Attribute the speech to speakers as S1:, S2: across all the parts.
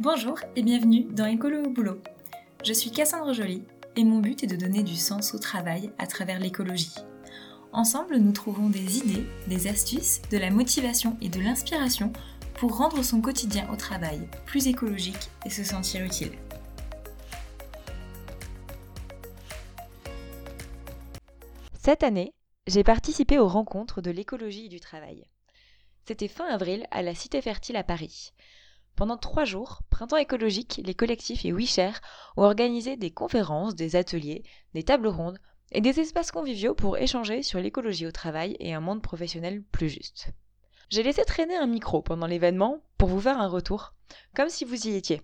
S1: Bonjour et bienvenue dans Écolo au boulot. Je suis Cassandre Joly et mon but est de donner du sens au travail à travers l'écologie. Ensemble, nous trouvons des idées, des astuces, de la motivation et de l'inspiration pour rendre son quotidien au travail plus écologique et se sentir utile.
S2: Cette année, j'ai participé aux rencontres de l'écologie du travail. C'était fin avril à la Cité Fertile à Paris. Pendant trois jours, Printemps écologique, les collectifs et WeShare ont organisé des conférences, des ateliers, des tables rondes et des espaces conviviaux pour échanger sur l'écologie au travail et un monde professionnel plus juste. J'ai laissé traîner un micro pendant l'événement pour vous faire un retour, comme si vous y étiez.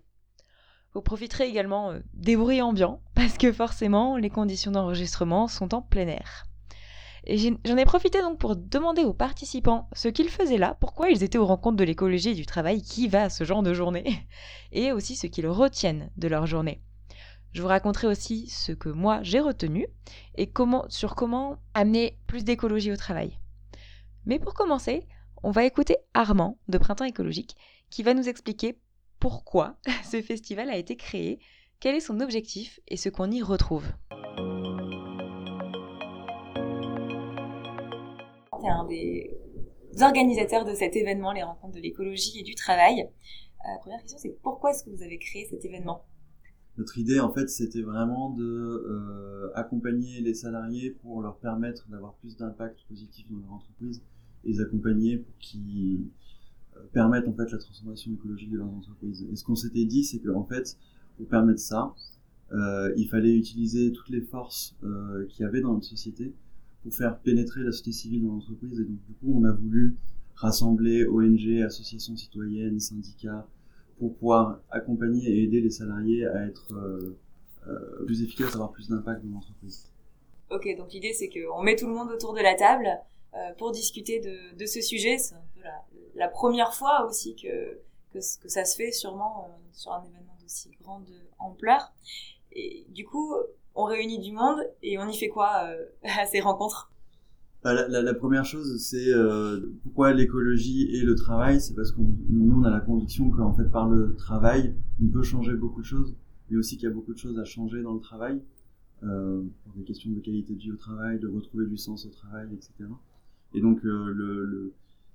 S2: Vous profiterez également euh, des bruits ambiants, parce que forcément, les conditions d'enregistrement sont en plein air. J'en ai profité donc pour demander aux participants ce qu'ils faisaient là, pourquoi ils étaient aux rencontres de l'écologie et du travail, qui va à ce genre de journée, et aussi ce qu'ils retiennent de leur journée. Je vous raconterai aussi ce que moi j'ai retenu et sur comment amener plus d'écologie au travail. Mais pour commencer, on va écouter Armand de Printemps écologique qui va nous expliquer pourquoi ce festival a été créé, quel est son objectif et ce qu'on y retrouve.
S1: Un des organisateurs de cet événement, les rencontres de l'écologie et du travail. Euh, première question, c'est pourquoi est-ce que vous avez créé cet événement?
S3: Notre idée, en fait, c'était vraiment de euh, accompagner les salariés pour leur permettre d'avoir plus d'impact positif dans leur entreprise et les accompagner pour qu'ils euh, permettent en fait la transformation écologique de leur entreprise. Et ce qu'on s'était dit, c'est qu'en fait, pour permettre ça, il fallait utiliser toutes les forces qu'il y avait dans notre société pour faire pénétrer la société civile dans l'entreprise. Et donc, du coup, on a voulu rassembler ONG, associations citoyennes, syndicats, pour pouvoir accompagner et aider les salariés à être euh, euh, plus efficaces, avoir plus d'impact dans l'entreprise.
S1: Ok, donc l'idée c'est qu'on met tout le monde autour de la table euh, pour discuter de, ce sujet. C'est un peu la, la, première fois aussi que, que, que ça se fait sûrement sur un événement d'aussi grande ampleur. Et du coup, on réunit du monde et on y fait quoi euh, à ces rencontres?
S3: Bah, la, première chose, c'est euh, pourquoi l'écologie et le travail? C'est parce que nous, on a la conviction qu'en fait, par le travail, on peut changer beaucoup de choses, mais aussi qu'il y a beaucoup de choses à changer dans le travail, euh, pour des questions de qualité de vie au travail, de retrouver du sens au travail, etc. Et donc,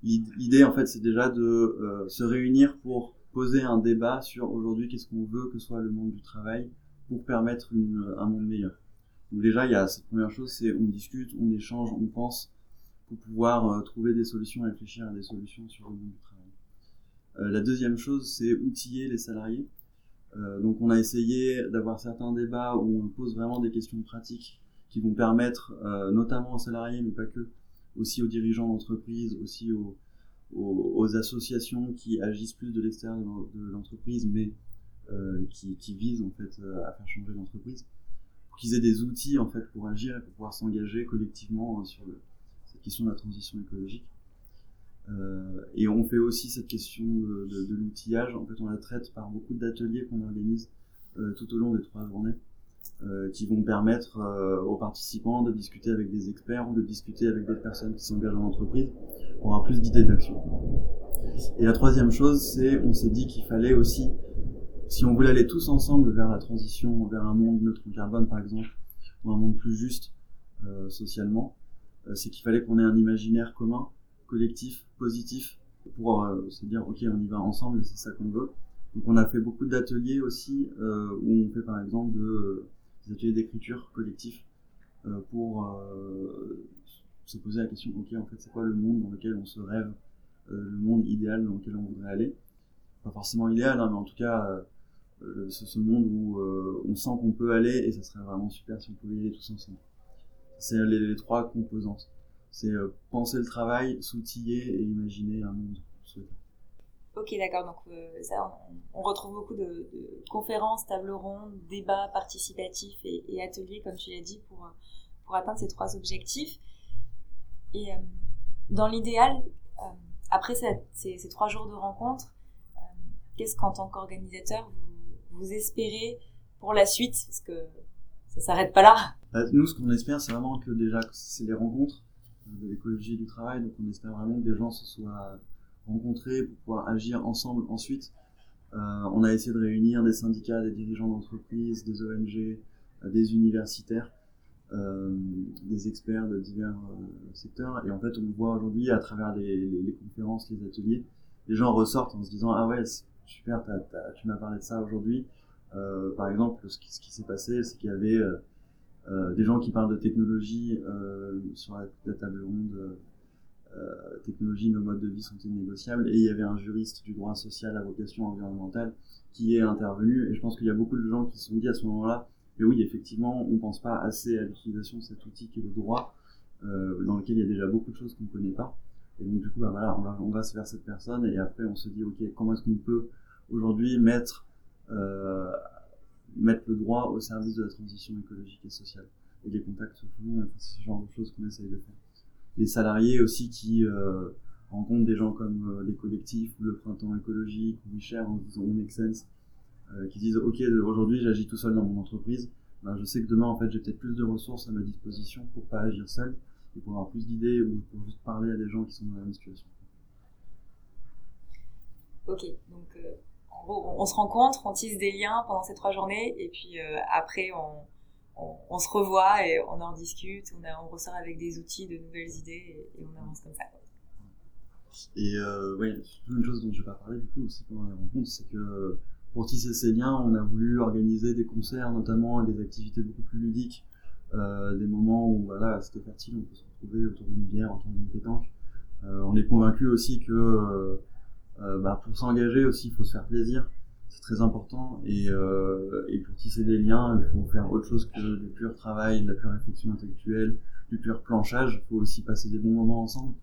S3: l'idée, en fait, c'est déjà de se réunir pour poser un débat sur aujourd'hui qu'est-ce qu'on veut que soit le monde du travail, pour permettre un monde meilleur. Donc déjà, il y a cette première chose, c'est on discute, on échange, on pense pour pouvoir euh, trouver des solutions, réfléchir à des solutions sur le monde du travail. Euh, la deuxième chose, c'est outiller les salariés. Euh, donc on a essayé d'avoir certains débats où on pose vraiment des questions pratiques qui vont permettre, notamment aux salariés, mais pas que, aussi aux dirigeants d'entreprise, aussi aux, aux, associations qui agissent plus de l'extérieur de l'entreprise, mais qui, qui visent en fait euh, à faire changer l'entreprise, pour qu'ils aient des outils en fait pour agir et pour pouvoir s'engager collectivement euh, sur cette question de la transition écologique. Euh, et on fait aussi cette question de, l'outillage. En fait, on la traite par beaucoup d'ateliers qu'on organise euh, tout au long des trois journées, euh, qui vont permettre aux participants de discuter avec des experts ou de discuter avec des personnes qui s'engagent en entreprise pour avoir plus d'idées d'action. Et la troisième chose, c'est on s'est dit qu'il fallait aussi si on voulait aller tous ensemble vers la transition, vers un monde neutre en carbone par exemple, ou un monde plus juste euh, socialement, euh, c'est qu'il fallait qu'on ait un imaginaire commun, collectif, positif, pour euh, se dire ok on y va ensemble, c'est ça qu'on veut. Donc on a fait beaucoup d'ateliers aussi euh, où on fait par exemple de, des ateliers d'écriture collectif pour se poser la question ok en fait c'est quoi le monde dans lequel on se rêve, le monde idéal dans lequel on voudrait aller? Pas forcément idéal, hein, mais en tout cas euh, ce, monde où euh, on sent qu'on peut aller et ça serait vraiment super si on pouvait y aller tous ensemble. C'est les, trois composantes. C'est euh, penser le travail, s'outiller et imaginer un monde.
S1: Ok, d'accord. Donc ça, on, retrouve beaucoup de, conférences, tables rondes, débats participatifs et, ateliers, comme tu l'as dit, pour, pour atteindre ces trois objectifs. Et dans l'idéal, après ces, trois jours de rencontres, qu'est-ce qu'en tant qu'organisateur vous espérez pour la suite Parce que ça s'arrête pas là.
S3: Bah, nous, ce qu'on espère, c'est vraiment que déjà, c'est les rencontres de l'écologie du travail. Donc, on espère vraiment que des gens se soient rencontrés pour pouvoir agir ensemble ensuite. on a essayé de réunir des syndicats, des dirigeants d'entreprises, des ONG, des universitaires, des experts de divers secteurs. Et en fait, on voit aujourd'hui à travers les, les, conférences, les ateliers, les gens ressortent en se disant ah ouais super, tu m'as parlé de ça aujourd'hui. par exemple, ce qui, s'est passé, c'est qu'il y avait euh, des gens qui parlent de technologie euh, sur la, table ronde, euh, technologie, nos modes de vie sont innégociables, et il y avait un juriste du droit social à vocation environnementale qui est intervenu, et je pense qu'il y a beaucoup de gens qui se sont dit à ce moment-là, et oui, effectivement, on ne pense pas assez à l'utilisation de cet outil qui est le droit, dans lequel il y a déjà beaucoup de choses qu'on ne connaît pas. Et donc, du coup, bah, voilà, on va, on va se faire cette personne, et après, on se dit, OK, comment est-ce qu'on peut aujourd'hui mettre euh, mettre le droit au service de la transition écologique et sociale. Et les contacts se c'est ce genre de choses qu'on essaye de faire. Les salariés aussi qui euh, rencontrent des gens comme euh, les collectifs ou le printemps écologique ou WeShare en disant Make Sense, qui disent ok aujourd'hui j'agis tout seul dans mon entreprise, ben, je sais que demain en fait j'ai peut-être plus de ressources à ma disposition pour pas agir seul et pour avoir plus d'idées ou pour juste parler à des gens qui sont dans la même situation.
S1: Ok, donc on se rencontre, on tisse des liens pendant ces trois journées, et puis euh, après, on, se revoit et on en discute, on, ressort avec des outils, de nouvelles idées, et, on avance comme ça.
S3: Et euh, oui, une chose dont je vais pas parler du coup aussi pendant la rencontre, c'est que pour tisser ces liens, on a voulu organiser des concerts, notamment des activités beaucoup plus ludiques, euh, des moments où voilà, c'était fertile, on peut se retrouver autour d'une bière, autour d'une pétanque. on est convaincu aussi que euh, bah, pour s'engager aussi, il faut se faire plaisir. C'est très important. Et, euh, et pour tisser des liens, il faut faire autre chose que du pur travail, de la pure réflexion intellectuelle, du pur planchage. Il faut aussi passer des bons moments ensemble.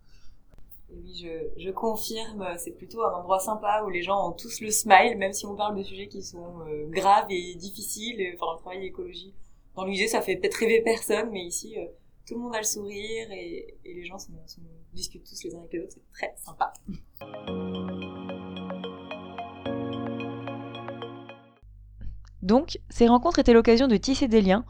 S1: oui, je, confirme, c'est plutôt un endroit sympa où les gens ont tous le smile, même si on parle de sujets qui sont euh, graves et difficiles. Enfin, le travail d'écologie, dans le musée, ça fait peut-être rêver personne, mais ici, tout le monde a le sourire et, les gens discutent tous les uns avec les autres. C'est très sympa.
S2: Donc, ces rencontres étaient l'occasion de tisser des liens,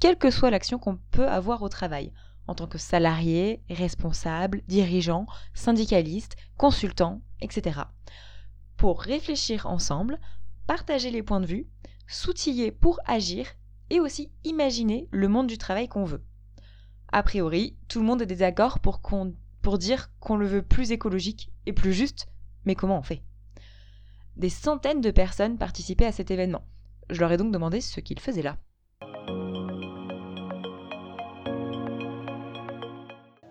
S2: quelle que soit l'action qu'on peut avoir au travail, en tant que salarié, responsable, dirigeant, syndicaliste, consultant, etc. Pour réfléchir ensemble, partager les points de vue, s'outiller pour agir et aussi imaginer le monde du travail qu'on veut. A priori, tout le monde est désaccord pour, pour dire qu'on le veut plus écologique et plus juste, mais comment on fait? Des centaines de personnes participaient à cet événement. Je leur ai donc demandé ce qu'ils faisaient là.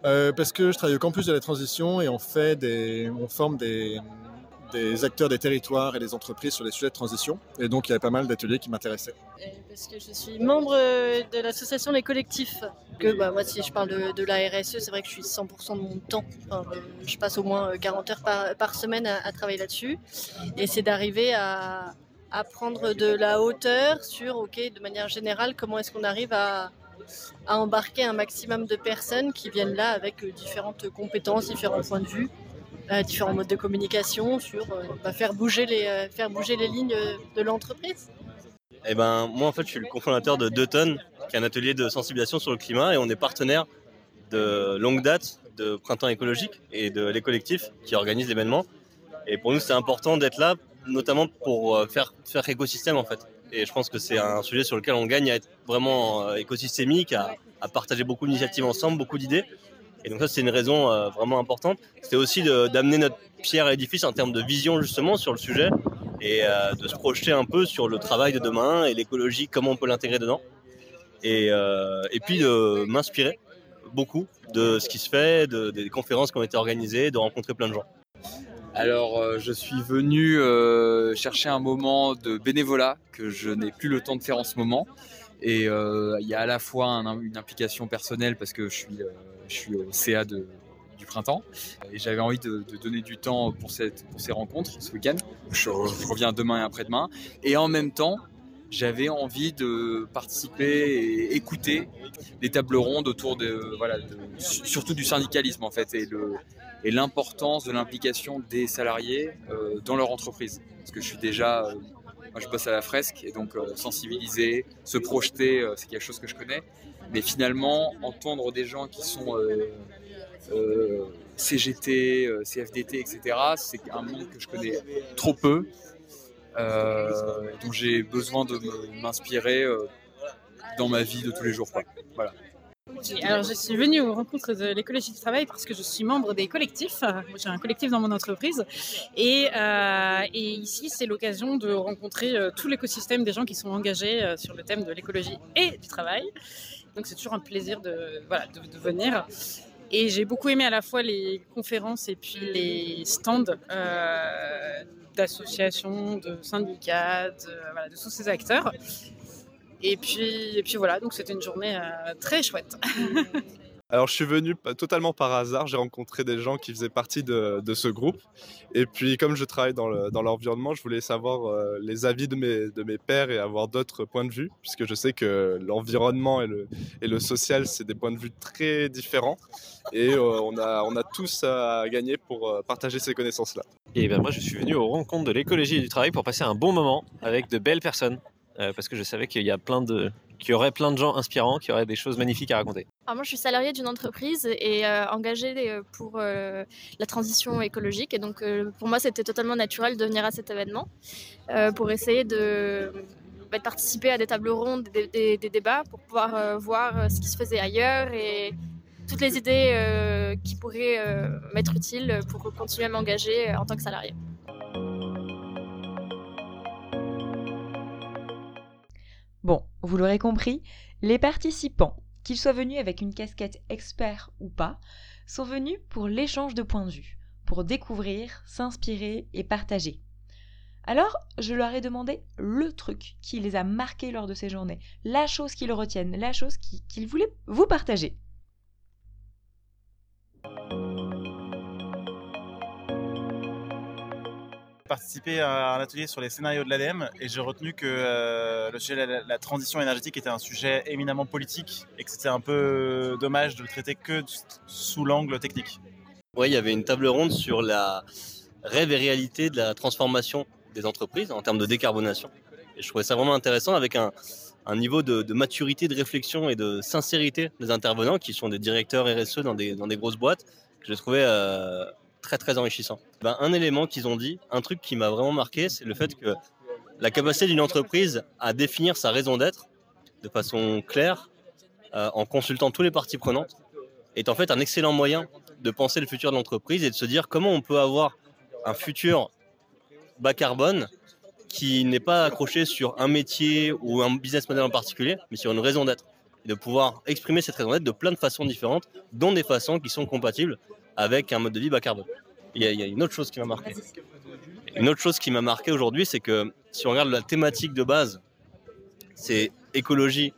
S4: Euh, parce que je travaille au campus de la transition et on, fait des, on forme des, des acteurs des territoires et des entreprises sur les sujets de transition. Et donc, il y avait pas mal d'ateliers qui m'intéressaient.
S5: Parce que je suis membre euh, de l'association Les Collectifs. Que, bah, moi, si je parle de, la RSE, c'est vrai que je suis 100% de mon temps. je passe au moins 40 heures par, semaine à, travailler là-dessus. Et c'est d'arriver à, à, prendre de la hauteur sur, OK, de manière générale, comment est-ce qu'on arrive à, à embarquer un maximum de personnes qui viennent là avec différentes compétences, différents points de vue euh, différents modes de communication, sur euh, bah, faire, bouger les, euh, faire bouger les lignes de l'entreprise
S6: eh ben, Moi, en fait, je suis le cofondateur de Deux Tonnes, qui est un atelier de sensibilisation sur le climat, et on est partenaire de longue date de Printemps écologique et de Les Collectifs qui organisent l'événement. Et pour nous, c'est important d'être là, notamment pour faire, faire écosystème, en fait. Et je pense que c'est un sujet sur lequel on gagne à être vraiment écosystémique, à, partager beaucoup d'initiatives ensemble, beaucoup d'idées. Et donc ça, c'est une raison euh, vraiment importante. C'était aussi d'amener notre pierre à l'édifice en termes de vision justement sur le sujet et euh, de se projeter un peu sur le travail de demain et l'écologie, comment on peut l'intégrer dedans. Et, euh, et puis de m'inspirer beaucoup de ce qui se fait, de, des conférences qui ont été organisées, de rencontrer plein de gens.
S7: Alors, je suis venu chercher un moment de bénévolat que je n'ai plus le temps de faire en ce moment. Et il y a à la fois une implication personnelle parce que je suis je suis au CA du printemps et j'avais envie de, donner du temps pour ces rencontres ce week-end. Je, reviens demain et après-demain. Et en même temps, j'avais envie de participer et écouter des tables rondes autour de, voilà, surtout du syndicalisme en fait et et l'importance de l'implication des salariés euh, dans leur entreprise. Parce que je suis déjà, euh, moi je bosse à la fresque et donc euh, sensibiliser, se projeter, c'est quelque chose que je connais. Mais finalement, entendre des gens qui sont CGT, CFDT, etc., c'est un monde que je connais trop peu. Dont j'ai besoin de m'inspirer dans ma vie de tous les jours. Voilà.
S8: Alors, je suis venue aux rencontres de l'écologie du travail parce que je suis membre des collectifs. J'ai un collectif dans mon entreprise. Et, euh, ici, c'est l'occasion de rencontrer euh, tout l'écosystème des gens qui sont engagés euh, sur le thème de l'écologie et du travail. Donc, c'est toujours un plaisir de, voilà, de, venir. Et j'ai beaucoup aimé à la fois les conférences et puis les stands d'associations, de syndicats, de tous ces acteurs. Et puis, et puis voilà, donc c'était une journée euh, très chouette.
S9: Alors je suis venu totalement par hasard, j'ai rencontré des gens qui faisaient partie de, ce groupe. Et puis comme je travaille dans l'environnement, je voulais savoir euh, les avis de mes, de mes pairs et avoir d'autres points de vue, puisque je sais que l'environnement et le, social, c'est des points de vue très différents. Et euh, on, a, on a tous à gagner pour partager ces connaissances-là.
S10: Et ben moi je suis venu aux rencontres de l'écologie et du travail pour passer un bon moment avec de belles personnes. Euh, parce que je savais qu'il y a plein de qu'il y aurait plein de gens inspirants, qui auraient des choses magnifiques à raconter.
S11: Alors moi, je suis salariée d'une entreprise et euh, engagée euh, pour la transition écologique. Et donc, pour moi, c'était totalement naturel de venir à cet événement pour essayer de, bah, participer à des tables rondes, des, des débats, pour pouvoir voir ce qui se faisait ailleurs et toutes les idées qui pourraient m'être utiles pour continuer à m'engager en tant que salariée.
S2: Vous l'aurez compris, les participants, qu'ils soient venus avec une casquette expert ou pas, sont venus pour l'échange de points de vue, pour découvrir, s'inspirer et partager. Alors, je leur ai demandé le truc qui les a marqués lors de ces journées, la chose qu'ils retiennent, la chose qu'ils voulaient vous partager.
S12: Participé à un atelier sur les scénarios de l'ADEME et j'ai retenu que euh, le sujet de la, transition énergétique était un sujet éminemment politique et que c'était un peu dommage de le traiter que sous l'angle technique.
S6: Oui, il y avait une table ronde sur la rêve et réalité de la transformation des entreprises en termes de décarbonation. Et je trouvais ça vraiment intéressant avec un, niveau de, maturité, de réflexion et de sincérité des intervenants qui sont des directeurs RSE dans des, grosses boîtes que trouvais euh, très très enrichissant. Ben, un élément qu'ils ont dit, un truc qui m'a vraiment marqué, c'est le fait que la capacité d'une entreprise à définir sa raison d'être de façon claire, euh, en consultant tous les parties prenantes, est en fait un excellent moyen de penser le futur de l'entreprise et de se dire comment on peut avoir un futur bas carbone qui n'est pas accroché sur un métier ou un business model en particulier, mais sur une raison d'être. De pouvoir exprimer cette raison d'être de plein de façons différentes, dont des façons qui sont compatibles avec un mode de vie bas carbone. Il y, a, une autre chose qui m'a marqué. Une autre chose qui m'a marqué aujourd'hui, c'est que si on regarde la thématique de base, c'est écologie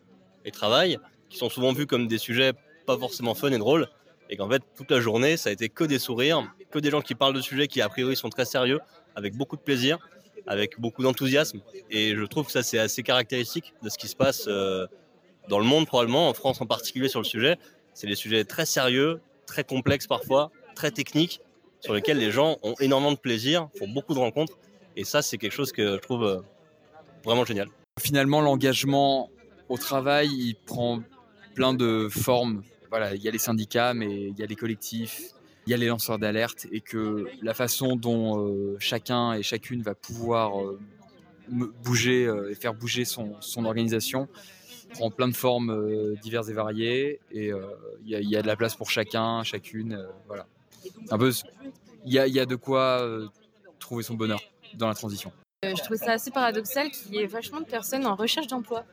S6: et travail, qui sont souvent vus comme des sujets pas forcément fun et drôles, et qu'en fait, toute la journée, ça a été que des sourires, que des gens qui parlent de sujets qui, a priori, sont très sérieux, avec beaucoup de plaisir, avec beaucoup d'enthousiasme. Et je trouve que ça, c'est assez caractéristique de ce qui se passe euh, dans le monde, probablement, en France en particulier, sur le sujet. C'est des sujets très sérieux, très complexes parfois, très techniques, sur lesquels les gens ont énormément de plaisir, font beaucoup de rencontres. Et ça, c'est quelque chose que je trouve euh, vraiment génial.
S7: Finalement, l'engagement au travail, il prend plein de formes. Voilà, il y a les syndicats, mais il y a les collectifs, il y a les lanceurs d'alerte, et que la façon dont euh, chacun et chacune va pouvoir euh, bouger et faire bouger son, son organisation prend plein de formes diverses et variées, et il y, y, a de la place pour chacun, chacune, voilà un peu, il y a, de quoi euh, trouver son bonheur dans la transition.
S13: Euh, je trouve ça assez paradoxal qu'il y ait vachement de personnes en recherche d'emploi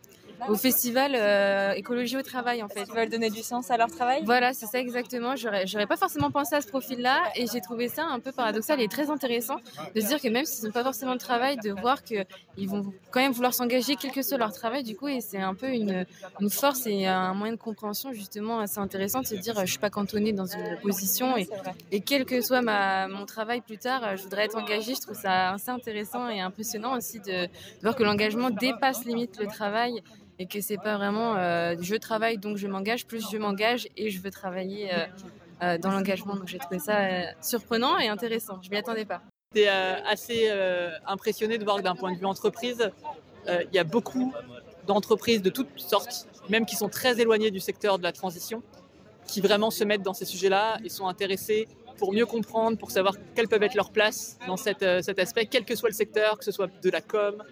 S13: au festival euh, écologie au travail en fait.
S14: Ils veulent donner du sens à leur travail?
S13: Voilà, c'est ça exactement. J'aurais pas forcément pensé à ce profil-là et j'ai trouvé ça un peu paradoxal et très intéressant de se dire que même s'ils n'ont pas forcément de travail, de voir qu'ils vont quand même vouloir s'engager quel que soit leur travail du coup et c'est un peu une, une, force et un moyen de compréhension justement assez intéressant de se dire je suis pas cantonnée dans une position et, et quel que soit ma, mon travail plus tard, je voudrais être engagée. Je trouve ça assez intéressant et impressionnant aussi de, de voir que l'engagement dépasse limite le travail et que c'est pas vraiment euh, je travaille donc je m'engage plus je m'engage et je veux travailler euh, euh, dans l'engagement. Donc j'ai trouvé ça surprenant et intéressant. Je m'y attendais pas.
S15: J'étais assez impressionné de voir que d'un point de vue entreprise il y a beaucoup d'entreprises de toutes sortes même qui sont très éloignées du secteur de la transition qui vraiment se mettent dans ces sujets-là et sont intéressés pour mieux comprendre, pour savoir quelle peuvent être leurs places dans cet aspect, quel que soit le secteur, que ce soit de la com,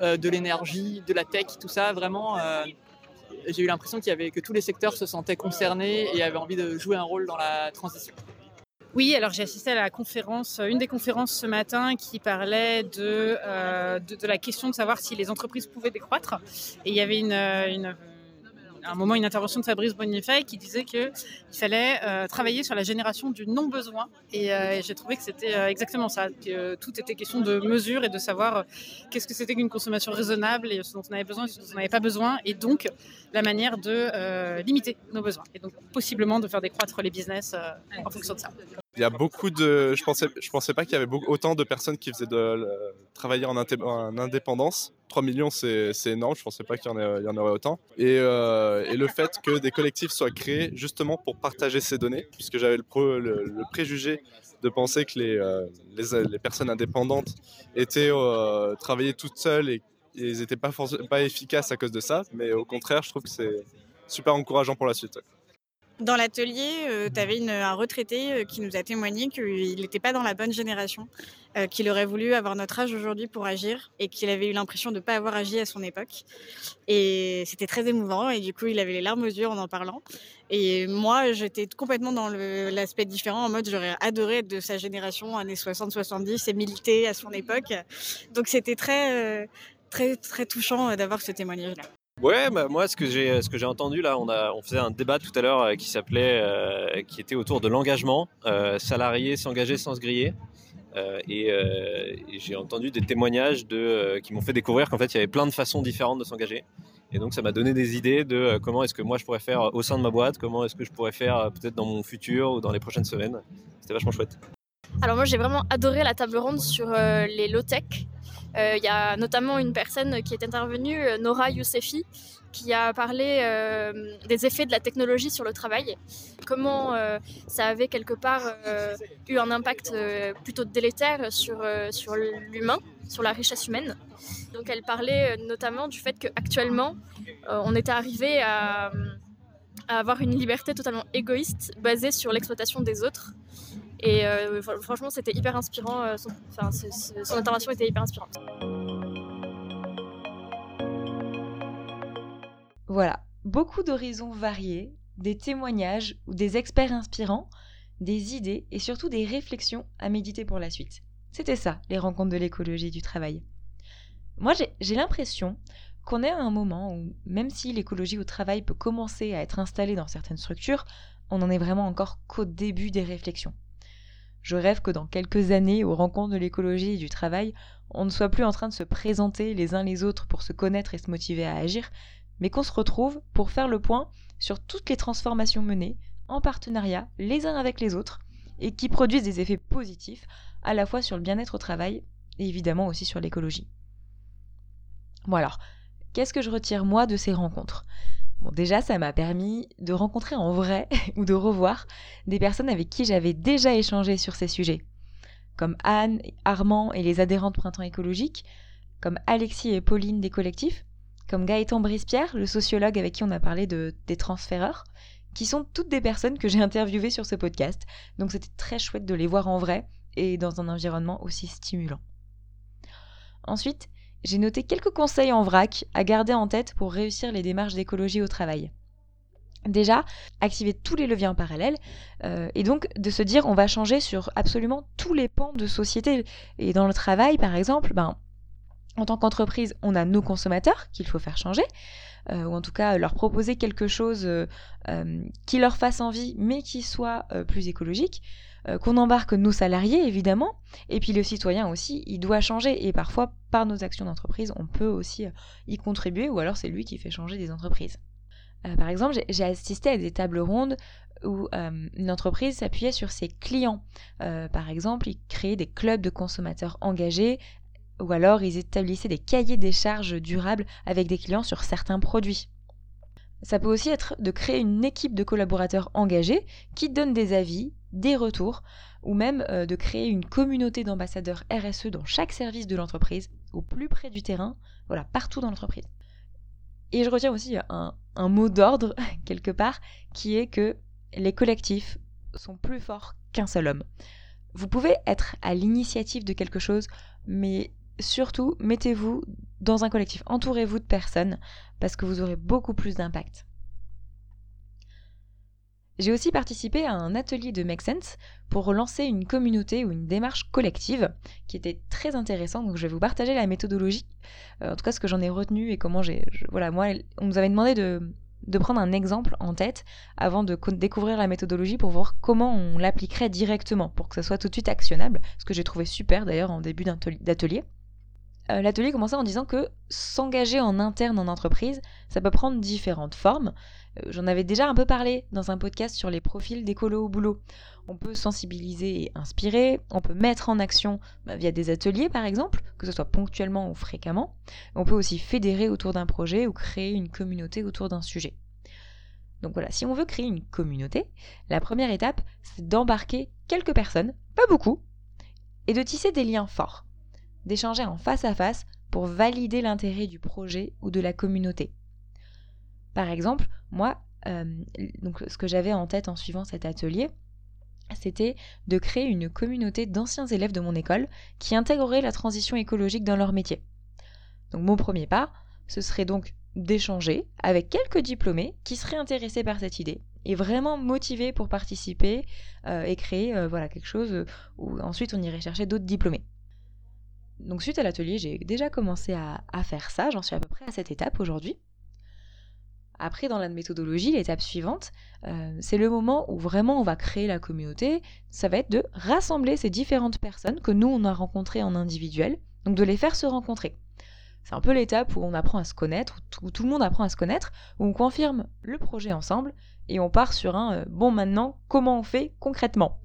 S15: de l'énergie, de la tech, tout ça, vraiment j'ai eu l'impression qu'il y avait que tous les secteurs se sentaient concernés et avaient envie de jouer un rôle dans la transition.
S8: Oui, alors j'ai assisté à la conférence, une des conférences ce matin qui parlait de, euh, de, la question de savoir si les entreprises pouvaient décroître. Et il y avait une un moment une intervention de Fabrice Bonifay qui disait qu'il fallait euh, travailler sur la génération du non-besoin. Et, euh, j'ai trouvé que c'était euh, exactement ça, que tout était question de mesure et de savoir qu'est-ce que c'était qu'une consommation raisonnable et ce dont on avait besoin et ce dont on n'avait pas besoin. Et donc, la manière de limiter nos besoins. Et donc, possiblement de faire décroître les business en fonction de ça.
S9: Il y a beaucoup de. Je pensais, je pensais pas qu'il y avait autant de personnes qui faisaient de, travailler en, en, indépendance. 3 millions, c'est énorme. Je pensais pas qu'il y, en aurait autant. Et, euh, et, le fait que des collectifs soient créés justement pour partager ces données, puisque j'avais le, préjugé de penser que les, euh, les, personnes indépendantes étaient euh, travaillaient toutes seules et, ils n'étaient pas efficaces à cause de ça. Mais au contraire, je trouve que c'est super encourageant pour la suite.
S14: Dans l'atelier, euh, tu avais un retraité euh, qui nous a témoigné qu'il n'était pas dans la bonne génération, euh, qu'il aurait voulu avoir notre âge aujourd'hui pour agir et qu'il avait eu l'impression de ne pas avoir agi à son époque. Et c'était très émouvant et du coup, il avait les larmes aux yeux en en parlant. Et moi, j'étais complètement dans l'aspect différent, en mode j'aurais adoré être de sa génération, années 60-70, et militer à son époque. Donc c'était très, très, très touchant d'avoir ce témoignage-là.
S10: Ouais, bah, moi, ce que j'ai, ce que j'ai entendu là, on faisait un débat tout à l'heure euh, qui s'appelait, euh, qui était autour de l'engagement, euh, salarié s'engager sans se griller. et, j'ai entendu des témoignages qui m'ont fait découvrir qu'en fait, il y avait plein de façons différentes de s'engager. Et donc, ça m'a donné des idées de comment est-ce que moi je pourrais faire au sein de ma boîte, comment est-ce que je pourrais faire peut-être dans mon futur ou dans les prochaines semaines. C'était vachement chouette.
S11: Alors moi, j'ai vraiment adoré la table ronde sur les low-tech. Euh, il y a notamment une personne qui est intervenue, euh, Nora Yousefi, qui a parlé euh, des effets de la technologie sur le travail, comment ça avait quelque part eu un impact plutôt délétère sur, sur l'humain, sur la richesse humaine. Donc elle parlait notamment du fait qu'actuellement, on était arrivé à, avoir une liberté totalement égoïste basée sur l'exploitation des autres et euh, franchement, c'était hyper inspirant. Euh, son, son intervention était hyper inspirante.
S2: Voilà, beaucoup d'horizons variés, des témoignages ou des experts inspirants, des idées et surtout des réflexions à méditer pour la suite. C'était ça, les rencontres de l'écologie du travail. Moi, j'ai l'impression qu'on est à un moment où, même si l'écologie au travail peut commencer à être installée dans certaines structures, on n'en est vraiment encore qu'au début des réflexions. Je rêve que dans quelques années, aux rencontres de l'écologie et du travail, on ne soit plus en train de se présenter les uns les autres pour se connaître et se motiver à agir, mais qu'on se retrouve pour faire le point sur toutes les transformations menées en partenariat les uns avec les autres et qui produisent des effets positifs à la fois sur le bien-être au travail et évidemment aussi sur l'écologie. Bon alors, qu'est-ce que je retire moi de ces rencontres? Bon, déjà, ça m'a permis de rencontrer en vrai ou de revoir des personnes avec qui j'avais déjà échangé sur ces sujets, comme Anne, Armand et les adhérents de Printemps écologique, comme Alexis et Pauline des collectifs, comme Gaëtan Brispierre, le sociologue avec qui on a parlé de, des transféreurs, qui sont toutes des personnes que j'ai interviewées sur ce podcast. Donc c'était très chouette de les voir en vrai et dans un environnement aussi stimulant. Ensuite, j'ai noté quelques conseils en vrac à garder en tête pour réussir les démarches d'écologie au travail. Déjà, activer tous les leviers en parallèle euh, et donc de se dire on va changer sur absolument tous les pans de société. Et dans le travail, par exemple, ben, en tant qu'entreprise, on a nos consommateurs qu'il faut faire changer, euh, ou en tout cas leur proposer quelque chose euh, qui leur fasse envie, mais qui soit plus écologique. Euh, qu'on embarque nos salariés évidemment, et puis le citoyen aussi, il doit changer, et parfois par nos actions d'entreprise, on peut aussi euh, y contribuer, ou alors c'est lui qui fait changer des entreprises. Euh, par exemple, j'ai assisté à des tables rondes où une entreprise s'appuyait sur ses clients. par exemple, ils créaient des clubs de consommateurs engagés, ou alors ils établissaient des cahiers des charges durables avec des clients sur certains produits. Ça peut aussi être de créer une équipe de collaborateurs engagés qui donnent des avis, des retours, ou même euh, de créer une communauté d'ambassadeurs RSE dans chaque service de l'entreprise, au plus près du terrain, voilà, partout dans l'entreprise. Et je retiens aussi un, un mot d'ordre, quelque part, qui est que les collectifs sont plus forts qu'un seul homme. Vous pouvez être à l'initiative de quelque chose, mais surtout, mettez-vous dans un collectif, entourez-vous de personnes, parce que vous aurez beaucoup plus d'impact. J'ai aussi participé à un atelier de Make Sense pour lancer une communauté ou une démarche collective qui était très intéressant. Donc je vais vous partager la méthodologie, euh, en tout cas ce que j'en ai retenu et comment j'ai. Voilà, moi, on nous avait demandé de, de prendre un exemple en tête avant de découvrir la méthodologie pour voir comment on l'appliquerait directement pour que ça soit tout de suite actionnable, ce que j'ai trouvé super d'ailleurs en début d'atelier. Euh, l'atelier commençait en disant que s'engager en interne en entreprise, ça peut prendre différentes formes. Euh, j'en avais déjà un peu parlé dans un podcast sur les profils d'écolo au boulot. On peut sensibiliser et inspirer, on peut mettre en action bah, via des ateliers par exemple, que ce soit ponctuellement ou fréquemment. On peut aussi fédérer autour d'un projet ou créer une communauté autour d'un sujet. Donc voilà, si on veut créer une communauté, la première étape, c'est d'embarquer quelques personnes, pas beaucoup, et de tisser des liens forts d'échanger en face à face pour valider l'intérêt du projet ou de la communauté. Par exemple, moi, euh, ce que j'avais en tête en suivant cet atelier, c'était de créer une communauté d'anciens élèves de mon école qui intégreraient la transition écologique dans leur métier. Donc mon premier pas, ce serait donc d'échanger avec quelques diplômés qui seraient intéressés par cette idée et vraiment motivés pour participer euh, et créer euh, voilà quelque chose où ensuite on irait chercher d'autres diplômés. Donc suite à l'atelier, j'ai déjà commencé à, faire ça, j'en suis à peu près à cette étape aujourd'hui. Après, dans la méthodologie, l'étape suivante, euh, c'est le moment où vraiment on va créer la communauté. Ça va être de rassembler ces différentes personnes que nous, on a rencontrées en individuel, donc de les faire se rencontrer. C'est un peu l'étape où on apprend à se connaître, où tout, le monde apprend à se connaître, où on confirme le projet ensemble et on part sur un euh, bon maintenant, comment on fait concrètement?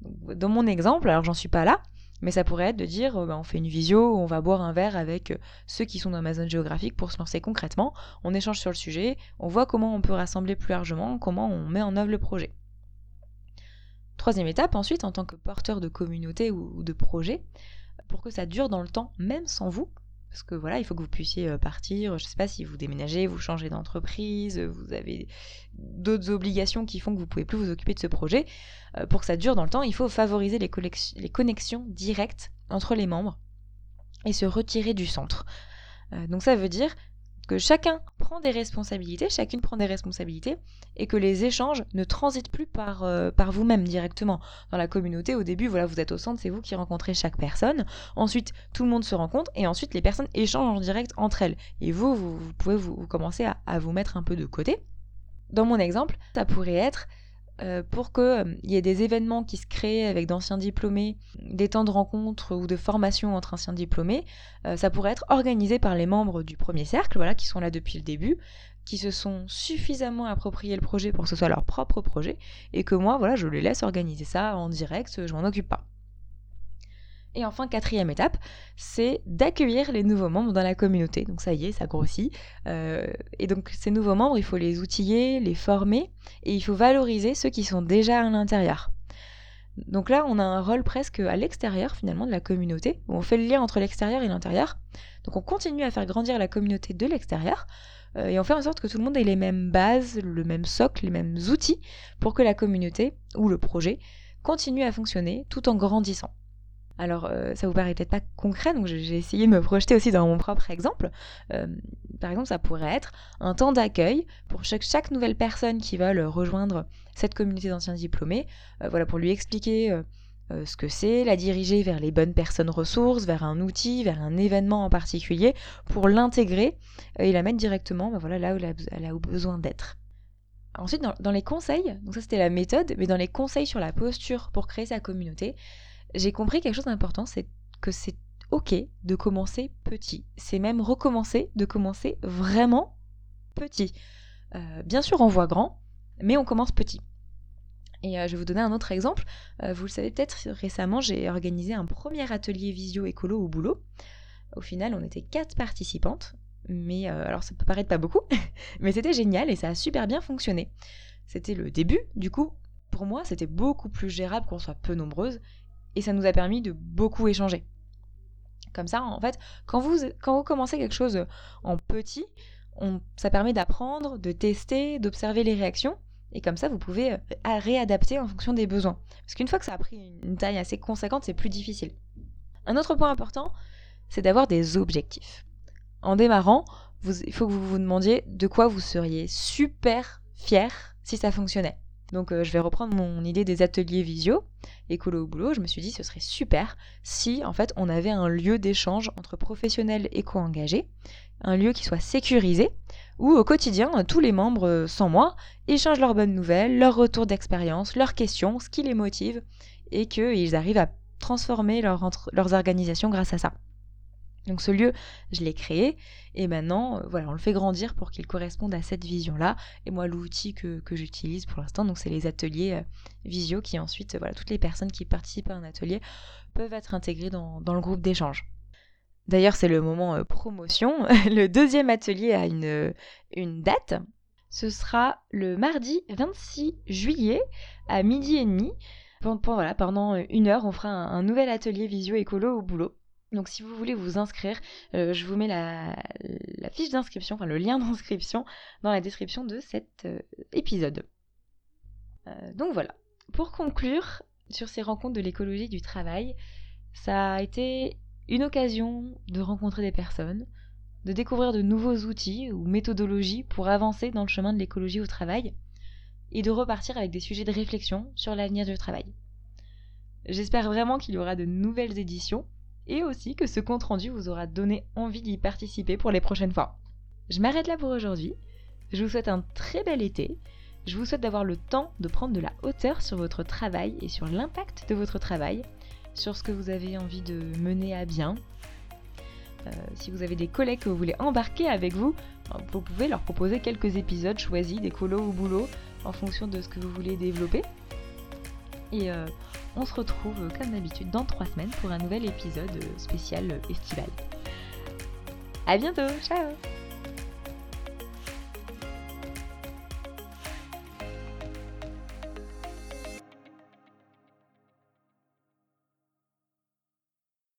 S2: Dans mon exemple, alors j'en suis pas là, mais ça pourrait être de dire, euh, bah, on fait une visio, on va boire un verre avec euh, ceux qui sont dans ma zone géographique pour se lancer concrètement, on échange sur le sujet, on voit comment on peut rassembler plus largement, comment on met en œuvre le projet. Troisième étape, ensuite, en tant que porteur de communauté ou de projet, pour que ça dure dans le temps, même sans vous, parce que voilà, il faut que vous puissiez euh, partir. Je ne sais pas si vous déménagez, vous changez d'entreprise, vous avez d'autres obligations qui font que vous ne pouvez plus vous occuper de ce projet. Euh, pour que ça dure dans le temps, il faut favoriser les, connexions directes entre les membres et se retirer du centre. Euh, donc ça veut dire que chacun prend des responsabilités, chacune prend des responsabilités, et que les échanges ne transitent plus par, euh, par vous-même directement. Dans la communauté, au début, voilà, vous êtes au centre, c'est vous qui rencontrez chaque personne. Ensuite, tout le monde se rencontre, et ensuite, les personnes échangent en direct entre elles. Et vous, vous, pouvez vous, commencer à vous mettre un peu de côté. Dans mon exemple, ça pourrait être euh, pour qu'il euh, y ait des événements qui se créent avec d'anciens diplômés, des temps de rencontre ou de formation entre anciens diplômés, euh, ça pourrait être organisé par les membres du premier cercle, voilà, qui sont là depuis le début, qui se sont suffisamment appropriés le projet pour que ce soit leur propre projet, et que moi, voilà, je les laisse organiser ça en direct, je m'en occupe pas. Et enfin, quatrième étape, c'est d'accueillir les nouveaux membres dans la communauté. Donc ça y est, ça grossit. Euh, et donc ces nouveaux membres, il faut les outiller, les former, et il faut valoriser ceux qui sont déjà à l'intérieur. Donc là, on a un rôle presque à l'extérieur finalement de la communauté, où on fait le lien entre l'extérieur et l'intérieur. Donc on continue à faire grandir la communauté de l'extérieur, euh, et on fait en sorte que tout le monde ait les mêmes bases, le même socle, les mêmes outils, pour que la communauté, ou le projet, continue à fonctionner tout en grandissant. Alors, euh, ça vous paraît peut-être pas concret, donc j'ai essayé de me projeter aussi dans mon propre exemple. Euh, par exemple, ça pourrait être un temps d'accueil pour chaque, nouvelle personne qui veut rejoindre cette communauté d'anciens diplômés, euh, voilà, pour lui expliquer ce que c'est, la diriger vers les bonnes personnes ressources, vers un outil, vers un événement en particulier, pour l'intégrer et la mettre directement bah, voilà, là où elle a, besoin d'être. Ensuite, dans les conseils, donc ça c'était la méthode, mais dans les conseils sur la posture pour créer sa communauté, j'ai compris quelque chose d'important, c'est que c'est ok de commencer petit. C'est même recommencer de commencer vraiment petit. Euh, bien sûr, on voit grand, mais on commence petit. Et euh, je vais vous donner un autre exemple. Euh, vous le savez peut-être, récemment, j'ai organisé un premier atelier visio écolo au boulot. Au final, on était quatre participantes, mais alors ça peut paraître pas beaucoup, mais c'était génial et ça a super bien fonctionné. C'était le début, du coup, pour moi, c'était beaucoup plus gérable qu'on soit peu nombreuses et ça nous a permis de beaucoup échanger. Comme ça, en fait, quand vous, commencez quelque chose en petit, ça permet d'apprendre, de tester, d'observer les réactions, Et comme ça, vous pouvez euh, réadapter en fonction des besoins. Parce qu'une fois que ça a pris une taille assez conséquente, c'est plus difficile. Un autre point important, c'est d'avoir des objectifs. En démarrant, il faut que vous vous demandiez de quoi vous seriez super fier si ça fonctionnait. Donc euh, je vais reprendre mon idée des ateliers visio, écolo au boulot, je me suis dit ce serait super si en fait on avait un lieu d'échange entre professionnels éco-engagés, un lieu qui soit sécurisé, où au quotidien tous les membres, euh, sans moi, échangent leurs bonnes nouvelles, leurs retours d'expérience, leurs questions, ce qui les motive, et qu'ils arrivent à transformer leurs organisations grâce à ça. Donc ce lieu, je l'ai créé et maintenant, euh, voilà, on le fait grandir pour qu'il corresponde à cette vision-là. Et moi, l'outil que, j'utilise pour l'instant, donc c'est les ateliers euh, visio qui ensuite, voilà, toutes les personnes qui participent à un atelier peuvent être intégrées dans, le groupe d'échange. D'ailleurs, c'est le moment euh, promotion. le deuxième atelier a une, une date. Ce sera le mardi 26 juillet à midi et demi. Pendant, voilà, pendant une heure, on fera un nouvel atelier visio écolo au boulot. Donc si vous voulez vous inscrire, euh, je vous mets la, fiche d'inscription, enfin le lien d'inscription dans la description de cet euh, épisode. Euh, donc voilà. Pour conclure sur ces rencontres de l'écologie du travail, ça a été une occasion de rencontrer des personnes, de découvrir de nouveaux outils ou méthodologies pour avancer dans le chemin de l'écologie au travail et de repartir avec des sujets de réflexion sur l'avenir du travail. J'espère vraiment qu'il y aura de nouvelles éditions et aussi que ce compte-rendu vous aura donné envie d'y participer pour les prochaines fois. Je m'arrête là pour aujourd'hui. Je vous souhaite un très bel été. Je vous souhaite d'avoir le temps de prendre de la hauteur sur votre travail et sur l'impact de votre travail, sur ce que vous avez envie de mener à bien. Euh, si vous avez des collègues que vous voulez embarquer avec vous, vous pouvez leur proposer quelques épisodes choisis des colos au boulot en fonction de ce que vous voulez développer. Et euh, on se retrouve comme d'habitude dans trois semaines pour un nouvel épisode spécial estival. A bientôt, ciao